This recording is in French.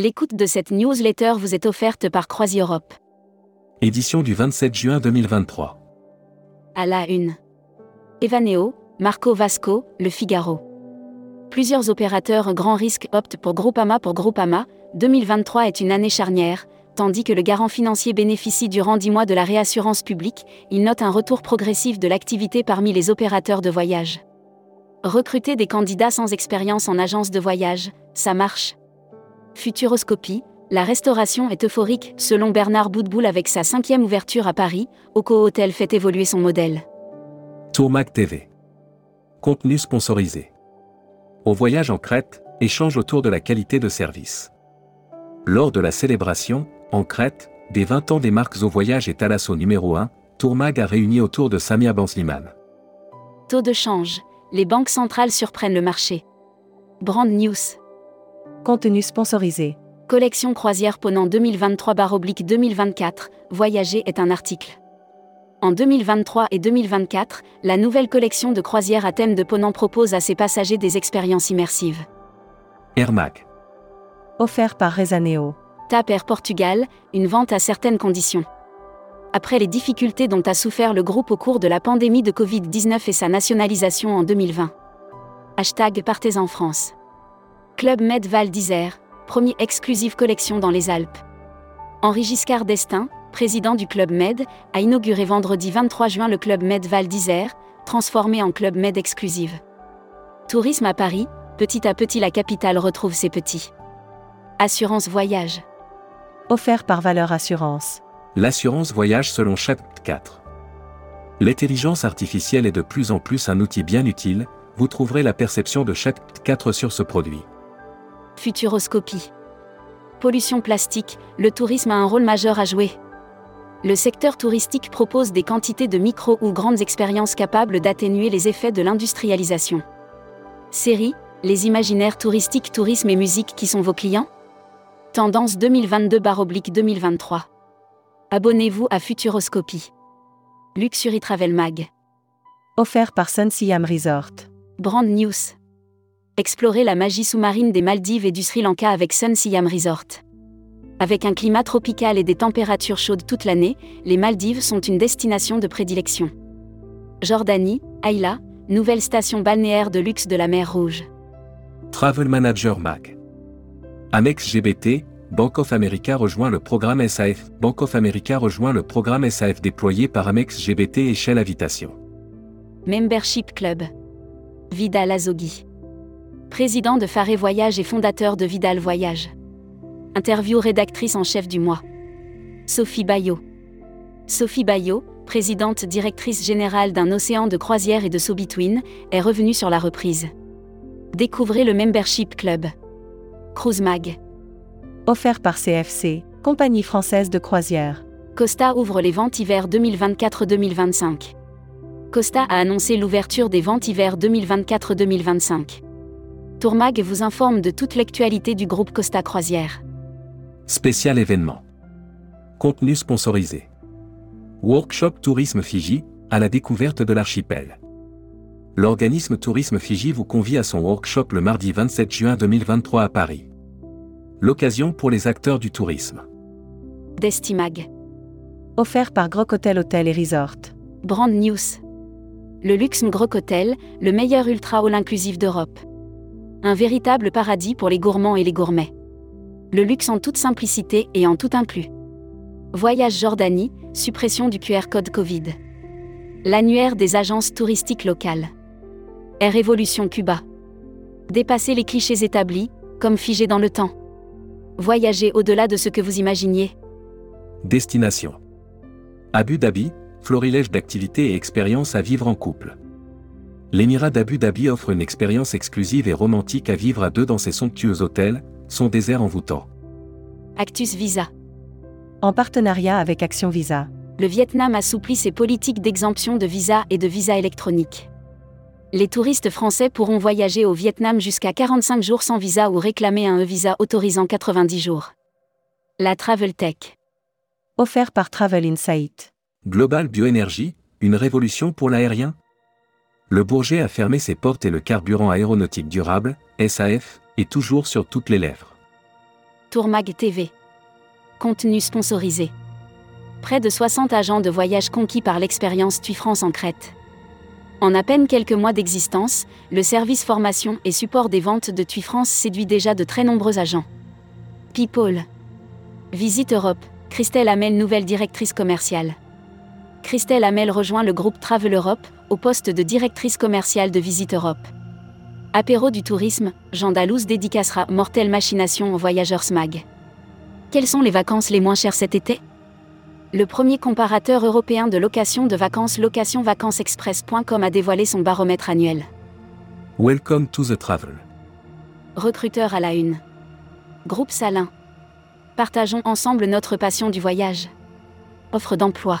L'écoute de cette newsletter vous est offerte par CroisiEurope. Édition du 27 juin 2023. À la une. Evaneo, Marco Vasco, Le Figaro. Plusieurs opérateurs grand risque optent pour Groupama pour Groupama. 2023 est une année charnière, tandis que le garant financier bénéficie durant 10 mois de la réassurance publique, il note un retour progressif de l'activité parmi les opérateurs de voyage. Recruter des candidats sans expérience en agence de voyage, ça marche. Futuroscopie, la restauration est euphorique, selon Bernard Boudboul avec sa cinquième ouverture à Paris, Oco Hotel fait évoluer son modèle. Tourmac TV. Contenu sponsorisé. Au voyage en Crète, échange autour de la qualité de service. Lors de la célébration, en Crète, des 20 ans des marques au voyage et Thalasso numéro 1, Tourmag a réuni autour de Samia Bansliman. Taux de change, les banques centrales surprennent le marché. Brand News. Contenu sponsorisé. Collection croisière Ponant 2023-2024, Voyager est un article. En 2023 et 2024, la nouvelle collection de croisières à thème de Ponant propose à ses passagers des expériences immersives. Air Mag. Offert par Rezaneo. TAP Air Portugal, une vente à certaines conditions. Après les difficultés dont a souffert le groupe au cours de la pandémie de Covid-19 et sa nationalisation en 2020. Hashtag Partez en France. Club Med Val d'Isère, première exclusive collection dans les Alpes. Henri Giscard d'Estaing, président du Club Med, a inauguré vendredi 23 juin le Club Med Val d'Isère, transformé en Club Med exclusive. Tourisme à Paris, petit à petit la capitale retrouve ses petits. Assurance voyage. Offert par Valeur Assurance. L'assurance voyage selon chapitre 4. L'intelligence artificielle est de plus en plus un outil bien utile, vous trouverez la perception de chapitre 4 sur ce produit. Futuroscopie. Pollution plastique, le tourisme a un rôle majeur à jouer. Le secteur touristique propose des quantités de micro ou grandes expériences capables d'atténuer les effets de l'industrialisation. Série, les imaginaires touristiques, tourisme et musique qui sont vos clients? Tendance 2022-2023. Abonnez-vous à Futuroscopie. Luxury Travel Mag. Offert par Sun Siam Resort. Brand News. Explorez la magie sous-marine des Maldives et du Sri Lanka avec Sun Siam Resort. Avec un climat tropical et des températures chaudes toute l'année, les Maldives sont une destination de prédilection. Jordanie, Ayla, nouvelle station balnéaire de luxe de la mer Rouge. Travel Manager Mag. Amex GBT, Bank of America rejoint le programme SAF. Bank of America rejoint le programme SAF déployé par Amex GBT et Shell Habitation. Membership Club. Vidal Azogui. Président de Faré Voyage et fondateur de Vidal Voyage. Interview rédactrice en chef du mois. Sophie Bayot. Sophie Bayot, présidente directrice générale d'un océan de croisière et de So-Between, est revenue sur la reprise. Découvrez le Membership Club. Cruise Mag. Offert par CFC, compagnie française de croisière. Costa ouvre les ventes hiver 2024-2025. Costa a annoncé l'ouverture des ventes hiver 2024-2025. Tourmag vous informe de toute l'actualité du groupe Costa Croisière. Spécial événement. Contenu sponsorisé. Workshop Tourisme Fiji, à la découverte de l'archipel. L'organisme Tourisme Fiji vous convie à son workshop le mardi 27 juin 2023 à Paris. L'occasion pour les acteurs du tourisme. Destimag. Offert par Groc Hotel Hotel et Resort. Brand News. Le luxe Groc Hotel, le meilleur ultra all inclusif d'Europe. Un véritable paradis pour les gourmands et les gourmets. Le luxe en toute simplicité et en tout inclus. Voyage Jordanie, suppression du QR code Covid. L'annuaire des agences touristiques locales. Air Révolution Cuba. Dépasser les clichés établis, comme figés dans le temps. Voyager au-delà de ce que vous imaginiez. Destination. Abu Dhabi, florilège d'activités et expériences à vivre en couple. L'émirat d'Abu Dhabi offre une expérience exclusive et romantique à vivre à deux dans ses somptueux hôtels, son désert envoûtant. Actus Visa. En partenariat avec Action Visa. Le Vietnam assouplit ses politiques d'exemption de visa et de visa électronique. Les touristes français pourront voyager au Vietnam jusqu'à 45 jours sans visa ou réclamer un e-visa autorisant 90 jours. La Travel Tech. Offert par Travel Insight. Global Bioénergie, une révolution pour l'aérien? Le Bourget a fermé ses portes et le carburant aéronautique durable, SAF, est toujours sur toutes les lèvres. Tourmag TV. Contenu sponsorisé. Près de 60 agents de voyage conquis par l'expérience TUI France en Crète. En à peine quelques mois d'existence, le service formation et support des ventes de TUI France séduit déjà de très nombreux agents. People. Visite Europe, Christelle Hamel, nouvelle directrice commerciale. Christelle Hamel rejoint le groupe Travel Europe, au poste de directrice commerciale de Visite Europe. Apéro du tourisme, Jean Dalouse dédicacera Mortelle Machination aux voyageurs SMAG. Quelles sont les vacances les moins chères cet été? Le premier comparateur européen de location de vacances locationvacancesexpress.com a dévoilé son baromètre annuel. Welcome to the travel. Recruteur à la une. Groupe Salin. Partageons ensemble notre passion du voyage. Offre d'emploi.